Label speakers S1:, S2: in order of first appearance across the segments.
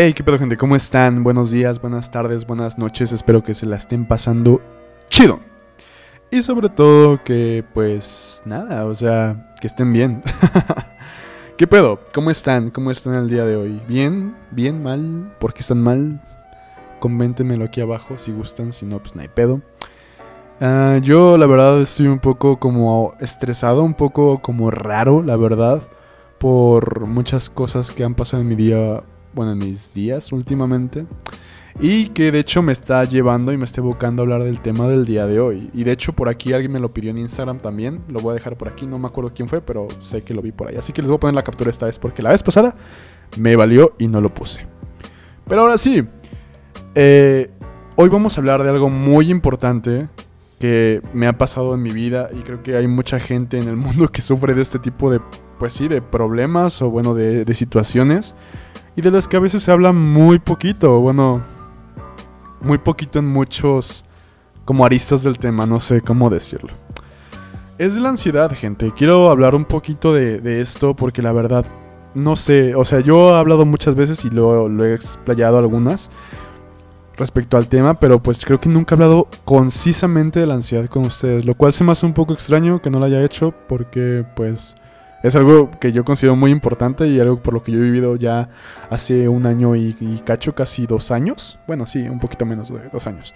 S1: Hey, qué pedo gente, ¿cómo están? Buenos días, buenas tardes, buenas noches, espero que se la estén pasando chido. Y sobre todo que pues nada, o sea, que estén bien. ¿Qué pedo? ¿Cómo están? ¿Cómo están el día de hoy? ¿Bien? ¿Bien? ¿Mal? ¿Por qué están mal? Coméntenmelo aquí abajo si gustan, si no, pues no hay pedo. Ah, yo la verdad estoy un poco como estresado, un poco como raro, la verdad, por muchas cosas que han pasado en mi día, bueno, en mis días últimamente. Y que de hecho me está llevando y me está evocando a hablar del tema del día de hoy. Y de hecho por aquí alguien me lo pidió en Instagram también. Lo voy a dejar por aquí, no me acuerdo quién fue, pero sé que lo vi por ahí. Así que les voy a poner la captura esta vez porque la vez pasada me valió y no lo puse. Pero ahora sí, eh, hoy vamos a hablar de algo muy importante que me ha pasado en mi vida y creo que hay mucha gente en el mundo que sufre de este tipo de, pues sí, de problemas o bueno, de, de situaciones y de las que a veces se habla muy poquito, bueno, muy poquito en muchos como aristas del tema, no sé cómo decirlo. Es de la ansiedad, gente. Quiero hablar un poquito de, esto porque la verdad, no sé, o sea, yo he hablado muchas veces y lo, lo he explayado algunas respecto al tema, pero pues creo que nunca he hablado concisamente de la ansiedad con ustedes, lo cual se me hace un poco extraño que no lo haya hecho porque pues es algo que yo considero muy importante y algo por lo que yo he vivido ya hace un año y, cacho, casi dos años, bueno sí, un poquito menos de dos años.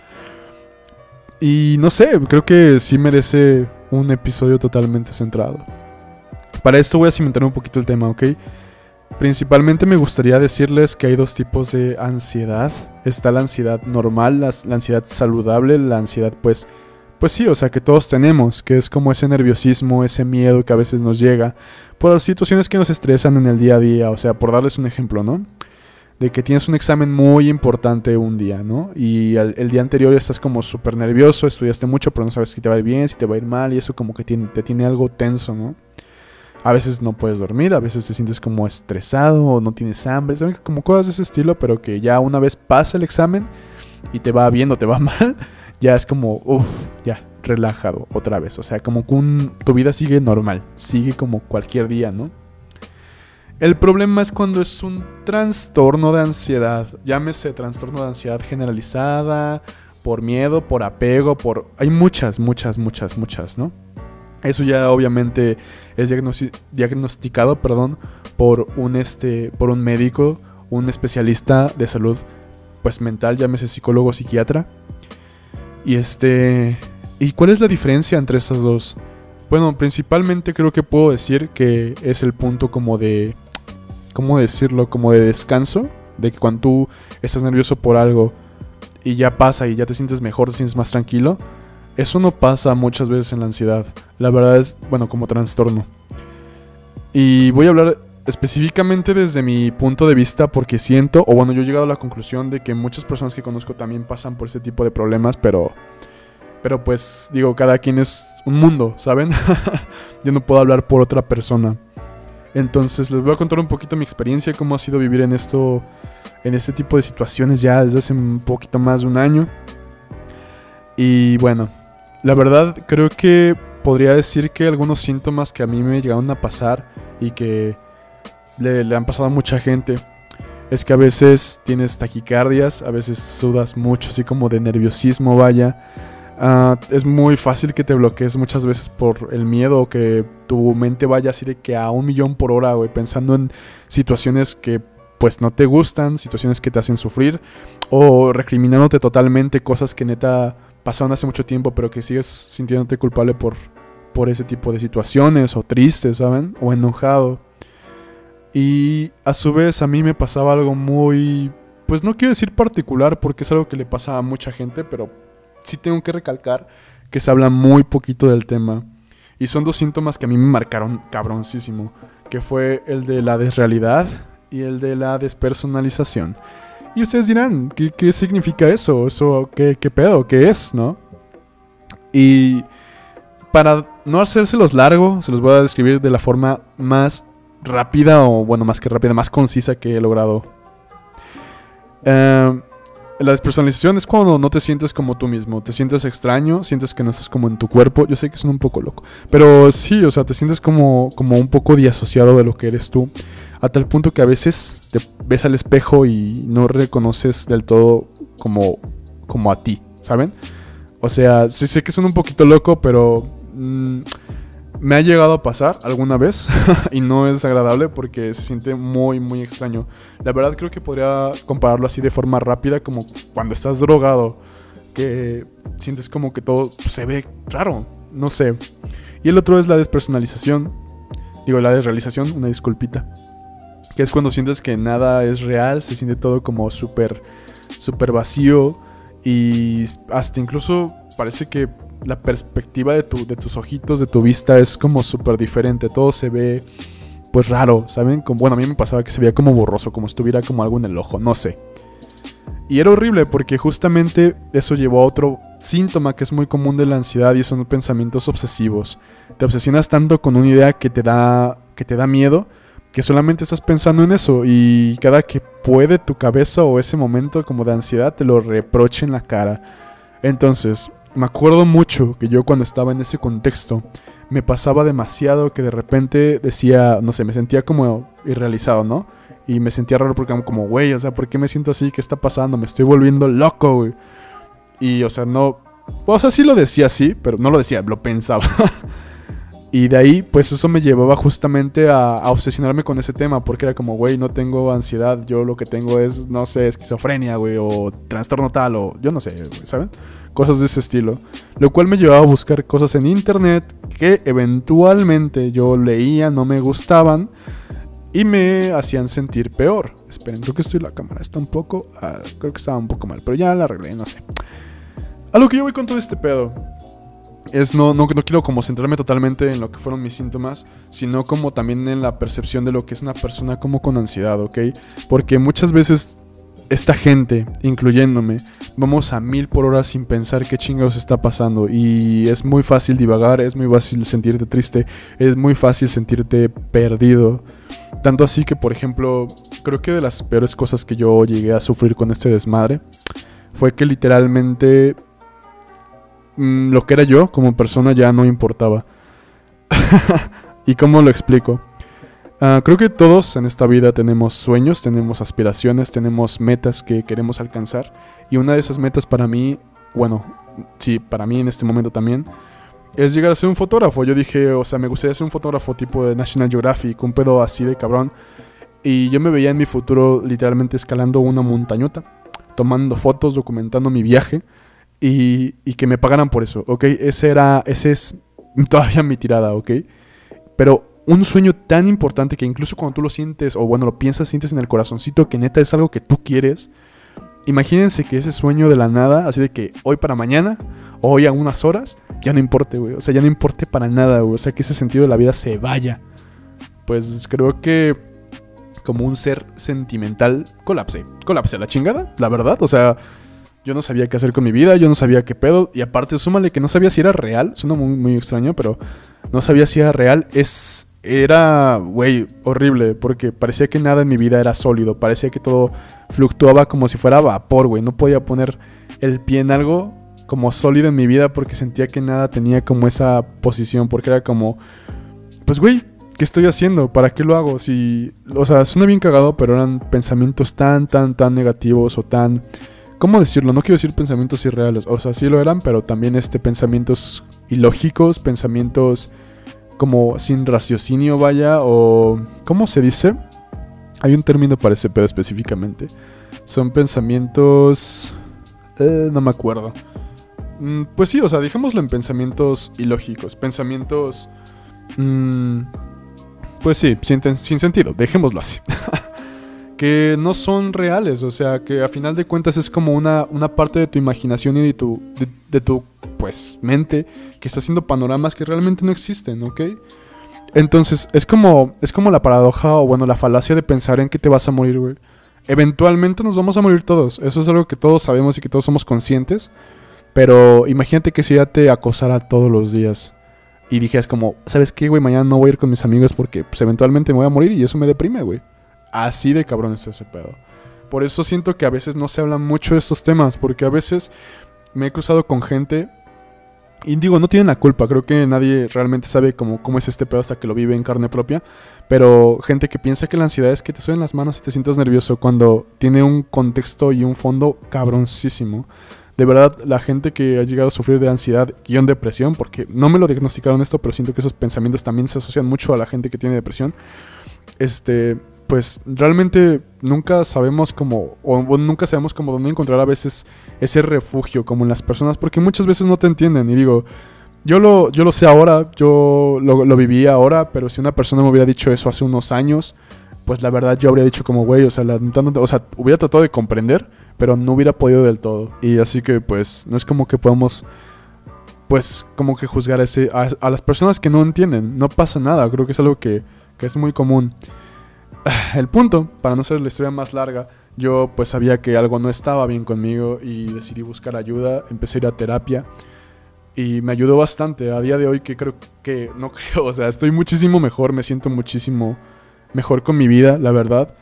S1: Y no sé, creo que sí merece un episodio totalmente centrado. Para esto voy a cimentar un poquito el tema, ¿ok? Principalmente me gustaría decirles que hay dos tipos de ansiedad. Está la ansiedad normal, la, ansiedad saludable, la ansiedad pues... Pues sí, o sea que todos tenemos, que es como ese nerviosismo, ese miedo que a veces nos llega por situaciones que nos estresan en el día a día, o sea, por darles un ejemplo, ¿no? De que tienes un examen muy importante un día, ¿no? Y el, el día anterior estás como súper nervioso, estudiaste mucho, pero no sabes si te va a ir bien, si te va a ir mal, y eso como que te tiene algo tenso, ¿no? A veces no puedes dormir, a veces te sientes como estresado o no tienes hambre, ¿saben? Como cosas de ese estilo, pero que ya una vez pasa el examen y te va bien o te va mal, ya es como, uff, ya, relajado otra vez. O sea, como que un, tu vida sigue normal, sigue como cualquier día, ¿no? El problema es cuando es un trastorno de ansiedad, llámese trastorno de ansiedad generalizada, por miedo, por apego, por... Hay muchas, muchas, muchas, muchas, ¿no? Eso ya obviamente es diagnosticado, perdón, por un este, por un médico, un especialista de salud, pues mental, llámese psicólogo psiquiatra. Y este, ¿y cuál es la diferencia entre estas dos? Bueno, principalmente creo que puedo decir que es el punto como de, ¿cómo decirlo? Como de descanso, de que cuando tú estás nervioso por algo y ya pasa y ya te sientes mejor, te sientes más tranquilo eso no pasa muchas veces en la ansiedad. La verdad es, bueno, como trastorno. Y voy a hablar específicamente desde mi punto de vista porque siento, o bueno, yo he llegado a la conclusión de que muchas personas que conozco también pasan por ese tipo de problemas, pero... Pero pues digo, cada quien es un mundo, ¿saben? yo no puedo hablar por otra persona. Entonces les voy a contar un poquito mi experiencia, cómo ha sido vivir en esto, en este tipo de situaciones ya desde hace un poquito más de un año. Y bueno, la verdad, creo que podría decir que algunos síntomas que a mí me llegaron a pasar y que le, han pasado a mucha gente es que a veces tienes taquicardias, a veces sudas mucho, así como de nerviosismo, vaya. Uh, es muy fácil que te bloquees muchas veces por el miedo o que tu mente vaya así de que a un millón por hora, güey, pensando en situaciones que pues no te gustan, situaciones que te hacen sufrir o recriminándote totalmente cosas que neta pasaron hace mucho tiempo, pero que sigues sintiéndote culpable por, por ese tipo de situaciones, o triste, ¿saben? O enojado. Y a su vez a mí me pasaba algo muy, pues no quiero decir particular, porque es algo que le pasa a mucha gente, pero sí tengo que recalcar que se habla muy poquito del tema. Y son dos síntomas que a mí me marcaron cabroncísimo, que fue el de la desrealidad y el de la despersonalización. Y ustedes dirán, ¿qué, qué significa eso? ¿Eso qué, qué pedo? ¿Qué es? ¿No? Y para no hacérselos largo, se los voy a describir de la forma más rápida, o bueno, más que rápida, más concisa que he logrado. Uh, la despersonalización es cuando no te sientes como tú mismo, te sientes extraño, sientes que no estás como en tu cuerpo. Yo sé que es un poco loco, pero sí, o sea, te sientes como, como un poco disociado de lo que eres tú, a tal punto que a veces te ves al espejo y no reconoces del todo como, como a ti, ¿saben? O sea, sí sé que son un poquito loco, pero mm, me ha llegado a pasar alguna vez y no es agradable porque se siente muy, muy extraño. La verdad creo que podría compararlo así de forma rápida como cuando estás drogado, que sientes como que todo se ve raro, no sé. Y el otro es la despersonalización, digo la desrealización, una disculpita. Que es cuando sientes que nada es real, se siente todo como súper, súper vacío y hasta incluso parece que la perspectiva de, tu, de tus ojitos, de tu vista es como súper diferente. Todo se ve pues raro, ¿saben? Bueno, a mí me pasaba que se veía como borroso, como estuviera como algo en el ojo, no sé. Y era horrible porque justamente eso llevó a otro síntoma que es muy común de la ansiedad y son pensamientos obsesivos. Te obsesionas tanto con una idea que te da que te da miedo que solamente estás pensando en eso y cada que puede tu cabeza o ese momento como de ansiedad te lo reproche en la cara. Entonces, me acuerdo mucho que yo cuando estaba en ese contexto me pasaba demasiado que de repente decía, no sé, me sentía como irrealizado, ¿no? Y me sentía raro porque como, güey, o sea, ¿por qué me siento así? ¿Qué está pasando? Me estoy volviendo loco, güey. Y, o sea, no... O sea, sí lo decía así, pero no lo decía, lo pensaba. Y de ahí, pues eso me llevaba justamente a, obsesionarme con ese tema, porque era como, güey, no tengo ansiedad, yo lo que tengo es, no sé, esquizofrenia, güey, o trastorno tal, o yo no sé, ¿saben? Cosas de ese estilo. Lo cual me llevaba a buscar cosas en internet que eventualmente yo leía, no me gustaban y me hacían sentir peor. Esperen, creo que estoy la cámara, está un poco, ah, creo que estaba un poco mal, pero ya la arreglé, no sé. A lo que yo voy con todo este pedo es no, no, no, quiero como centrarme totalmente en lo que fueron mis síntomas, sino como también en la percepción de lo que es una persona como con ansiedad, ¿ok? Porque muchas veces esta gente, incluyéndome, vamos a mil por hora sin pensar qué chingados está pasando y es muy fácil divagar, es muy fácil sentirte triste, es muy fácil sentirte perdido. Tanto así que, por ejemplo, creo que de las peores cosas que yo llegué a sufrir con este desmadre fue que literalmente Mm, lo que era yo como persona ya no importaba. ¿Y cómo lo explico? Ah, creo que todos en esta vida tenemos sueños, tenemos aspiraciones, tenemos metas que queremos alcanzar. Y una de esas metas para mí, bueno, sí, para mí en este momento también, es llegar a ser un fotógrafo. Yo dije, o sea, me gustaría ser un fotógrafo tipo de National Geographic, un pedo así de cabrón. Y yo me veía en mi futuro literalmente escalando una montañota, tomando fotos, documentando mi viaje y, que me pagaran por eso, ¿ok? Ese era, ese es todavía mi tirada, ¿ok? Pero un sueño tan importante que incluso cuando tú lo sientes, o bueno, lo piensas, sientes en el corazoncito que neta es algo que tú quieres. Imagínense que ese sueño de la nada, así de que hoy para mañana, o hoy a unas horas, ya no importe, güey. O sea, ya no importe para nada, güey. O sea, que ese sentido de la vida se vaya. Pues creo que como un ser sentimental, colapse. Colapse la chingada, la verdad. O sea, yo no sabía qué hacer con mi vida, yo no sabía qué pedo. Y aparte, súmale que no sabía si era real. Suena muy, muy extraño, pero no sabía si era real. Es. Era, güey, horrible. Porque parecía que nada en mi vida era sólido. Parecía que todo fluctuaba como si fuera vapor, güey. No podía poner el pie en algo como sólido en mi vida porque sentía que nada tenía como esa posición. Porque era como. Pues, güey, ¿qué estoy haciendo? ¿Para qué lo hago? Si. O sea, suena bien cagado, pero eran pensamientos tan, tan, tan negativos o tan ¿Cómo decirlo? No quiero decir pensamientos irreales. O sea, sí lo eran, pero también este, pensamientos ilógicos, pensamientos como sin raciocinio, vaya, o... ¿Cómo se dice? Hay un término para ese pedo específicamente. Son pensamientos... Eh, no me acuerdo. Mm, pues sí, o sea, dejémoslo en pensamientos ilógicos. Pensamientos... Mm, pues sí, sin, sin sentido. Dejémoslo así. que no son reales, o sea, que a final de cuentas es como una, una parte de tu imaginación y de tu, de, tu, pues, mente que está haciendo panoramas que realmente no existen, ¿ok? Entonces, es como, es como la paradoja o, bueno, la falacia de pensar en que te vas a morir, güey. Eventualmente nos vamos a morir todos, eso es algo que todos sabemos y que todos somos conscientes, pero imagínate que si ya te acosara todos los días y dijeras como, ¿sabes qué, güey? Mañana no voy a ir con mis amigos porque pues, eventualmente me voy a morir y eso me deprime, güey. Así de cabrón es ese pedo. Por eso siento que a veces no se hablan mucho de estos temas, porque a veces me he cruzado con gente Y digo, no tienen la culpa, creo que nadie realmente sabe cómo, cómo es este pedo hasta que lo vive en carne propia. Pero gente que piensa que la ansiedad es que te suben las manos y te sientas nervioso cuando tiene un contexto y un fondo cabroncísimo. De verdad, la gente que ha llegado a sufrir de ansiedad y depresión, porque no me lo diagnosticaron esto, pero siento que esos pensamientos también se asocian mucho a la gente que tiene depresión. Este, pues realmente nunca sabemos cómo, o, nunca sabemos cómo dónde encontrar a veces ese refugio como en las personas, porque muchas veces no te entienden. Y digo, yo lo, yo lo sé ahora, yo lo, viví ahora, pero si una persona me hubiera dicho eso hace unos años, pues la verdad yo habría dicho como, güey, o sea, o sea, hubiera tratado de comprender, pero no hubiera podido del todo. Y así que pues no es como que podamos, pues como que juzgar a, ese, a, las personas que no entienden. No pasa nada, creo que es algo que, que es muy común. El punto, para no ser la historia más larga, yo pues sabía que algo no estaba bien conmigo y decidí buscar ayuda, empecé a ir a terapia y me ayudó bastante. A día de hoy que creo que, no creo, o sea, estoy muchísimo mejor, me siento muchísimo mejor con mi vida, la verdad.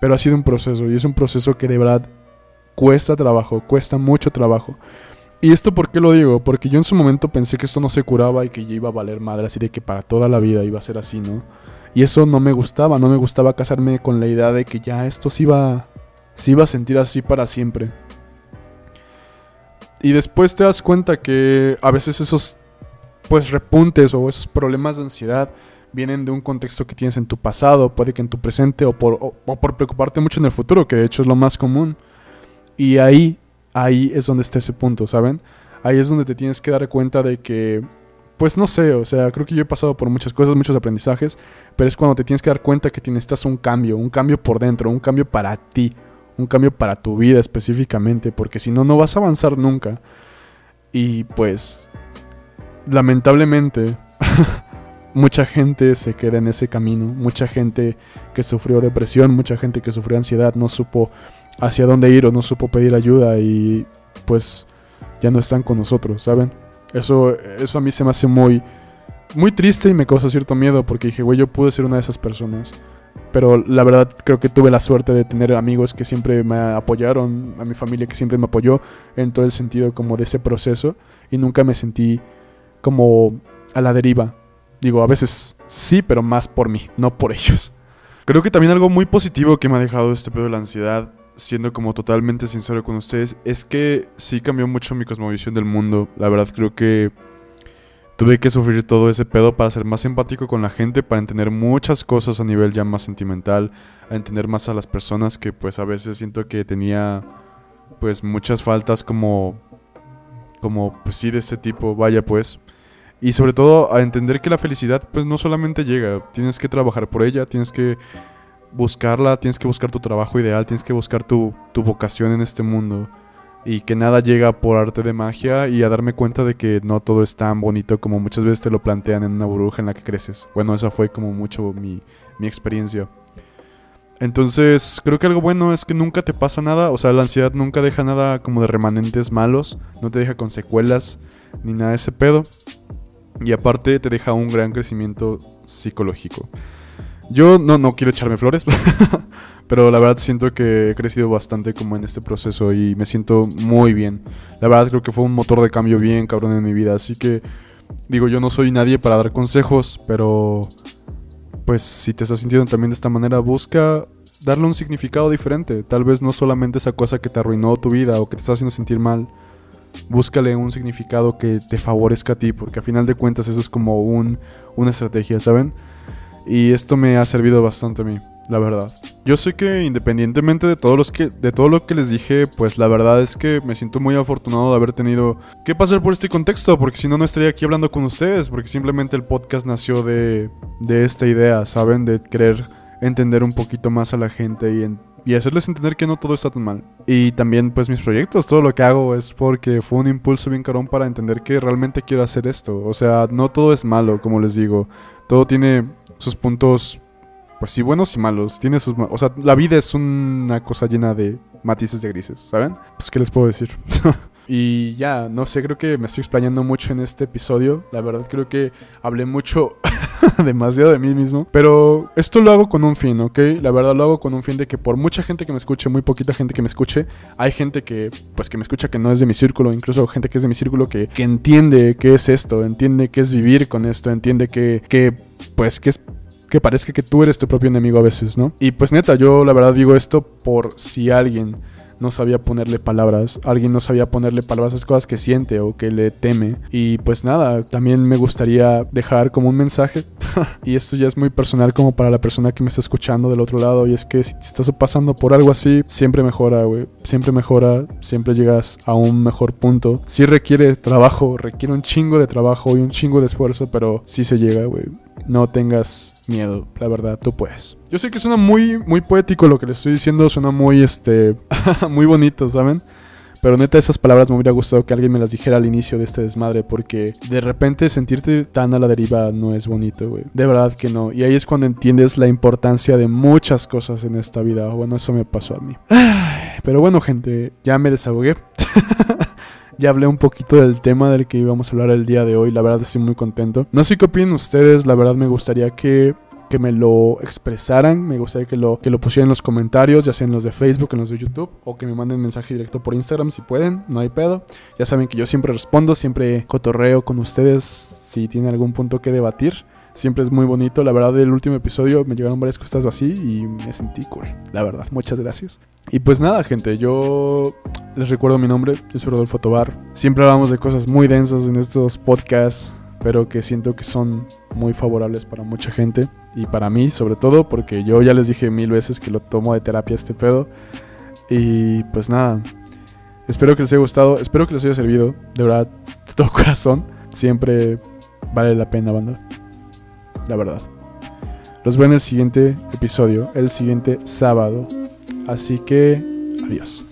S1: Pero ha sido un proceso y es un proceso que de verdad cuesta trabajo, cuesta mucho trabajo. ¿Y esto por qué lo digo? Porque yo en su momento pensé que esto no se curaba y que ya iba a valer madre, así de que para toda la vida iba a ser así, ¿no? Y eso no me gustaba, no me gustaba casarme con la idea de que ya esto se iba, se iba a sentir así para siempre. Y después te das cuenta que a veces esos pues repuntes o esos problemas de ansiedad vienen de un contexto que tienes en tu pasado, puede que en tu presente o por, o, por preocuparte mucho en el futuro, que de hecho es lo más común. Y ahí, ahí es donde está ese punto, ¿saben? Ahí es donde te tienes que dar cuenta de que, pues no sé, o sea, creo que yo he pasado por muchas cosas, muchos aprendizajes, pero es cuando te tienes que dar cuenta que necesitas un cambio, un cambio por dentro, un cambio para ti, un cambio para tu vida específicamente, porque si no, no vas a avanzar nunca. Y pues, lamentablemente, mucha gente se queda en ese camino, mucha gente que sufrió depresión, mucha gente que sufrió ansiedad, no supo hacia dónde ir o no supo pedir ayuda y pues ya no están con nosotros, ¿saben? Eso, eso a mí se me hace muy, muy triste y me causa cierto miedo porque dije, güey, yo pude ser una de esas personas. Pero la verdad creo que tuve la suerte de tener amigos que siempre me apoyaron, a mi familia que siempre me apoyó en todo el sentido como de ese proceso y nunca me sentí como a la deriva. Digo, a veces sí, pero más por mí, no por ellos. Creo que también algo muy positivo que me ha dejado este pedo de la ansiedad, siendo como totalmente sincero con ustedes, es que sí cambió mucho mi cosmovisión del mundo. La verdad creo que tuve que sufrir todo ese pedo para ser más empático con la gente, para entender muchas cosas a nivel ya más sentimental, a entender más a las personas que pues a veces siento que tenía pues muchas faltas como como pues sí de ese tipo, vaya pues. Y sobre todo a entender que la felicidad pues no solamente llega, tienes que trabajar por ella, tienes que buscarla, tienes que buscar tu trabajo ideal, tienes que buscar tu, tu vocación en este mundo. Y que nada llega por arte de magia y a darme cuenta de que no todo es tan bonito como muchas veces te lo plantean en una burbuja en la que creces. Bueno, esa fue como mucho mi, mi experiencia. Entonces, creo que algo bueno es que nunca te pasa nada, o sea, la ansiedad nunca deja nada como de remanentes malos, no te deja con secuelas ni nada de ese pedo. Y aparte te deja un gran crecimiento psicológico. Yo no, no quiero echarme flores, pero la verdad siento que he crecido bastante como en este proceso y me siento muy bien. La verdad creo que fue un motor de cambio bien cabrón en mi vida, así que digo, yo no soy nadie para dar consejos, pero pues si te estás sintiendo también de esta manera, busca darle un significado diferente. Tal vez no solamente esa cosa que te arruinó tu vida o que te está haciendo sentir mal, búscale un significado que te favorezca a ti, porque a final de cuentas eso es como un, una estrategia, ¿saben? Y esto me ha servido bastante a mí, la verdad. Yo sé que independientemente de, todos los que, de todo lo que les dije, pues la verdad es que me siento muy afortunado de haber tenido que pasar por este contexto, porque si no, no estaría aquí hablando con ustedes, porque simplemente el podcast nació de, de esta idea, ¿saben? De querer entender un poquito más a la gente y en, y hacerles entender que no todo está tan mal. Y también pues mis proyectos, todo lo que hago es porque fue un impulso bien carón para entender que realmente quiero hacer esto. O sea, no todo es malo, como les digo. Todo tiene sus puntos, pues sí, buenos y malos. Tiene sus... O sea, la vida es una cosa llena de matices de grises, ¿saben? Pues qué les puedo decir. Y ya, no sé, creo que me estoy explayando mucho en este episodio. La verdad creo que hablé mucho, demasiado de mí mismo. Pero esto lo hago con un fin, ¿ok? La verdad lo hago con un fin de que por mucha gente que me escuche, muy poquita gente que me escuche, hay gente que, pues que me escucha que no es de mi círculo, incluso gente que es de mi círculo que, que entiende qué es esto, entiende qué es vivir con esto, entiende que, que pues que es que parezca que tú eres tu propio enemigo a veces, ¿no? Y pues neta, yo la verdad digo esto por si alguien no sabía ponerle palabras, alguien no sabía ponerle palabras a cosas que siente o que le teme. Y pues nada, también me gustaría dejar como un mensaje, y esto ya es muy personal como para la persona que me está escuchando del otro lado, y es que si te estás pasando por algo así, siempre mejora, güey, siempre mejora, siempre llegas a un mejor punto. Sí requiere trabajo, requiere un chingo de trabajo y un chingo de esfuerzo, pero sí se llega, güey. No tengas miedo, la verdad, tú puedes. Yo sé que suena muy, muy poético lo que le estoy diciendo, suena muy, este, muy bonito, ¿saben? Pero neta, esas palabras me hubiera gustado que alguien me las dijera al inicio de este desmadre, porque de repente sentirte tan a la deriva no es bonito, güey. De verdad que no. Y ahí es cuando entiendes la importancia de muchas cosas en esta vida. Bueno, eso me pasó a mí. Pero bueno, gente, ya me desahogué. Ya hablé un poquito del tema del que íbamos a hablar el día de hoy. La verdad estoy muy contento. No sé qué opinan ustedes. La verdad me gustaría que que me lo expresaran, me gustaría que lo, que lo pusieran en los comentarios, ya sea en los de Facebook, en los de YouTube, o que me manden mensaje directo por Instagram si pueden, no hay pedo. Ya saben que yo siempre respondo, siempre cotorreo con ustedes si tienen algún punto que debatir. Siempre es muy bonito, la verdad del último episodio me llegaron varias cosas así y me sentí cool, la verdad, muchas gracias. Y pues nada gente, yo les recuerdo mi nombre, yo soy Rodolfo Tobar. Siempre hablamos de cosas muy densas en estos podcasts, pero que siento que son muy favorables para mucha gente y para mí sobre todo porque yo ya les dije mil veces que lo tomo de terapia este pedo. Y pues nada espero que les haya gustado espero que les haya servido de verdad de todo corazón siempre vale la pena banda la verdad. Los veo en el siguiente episodio el siguiente sábado así que adiós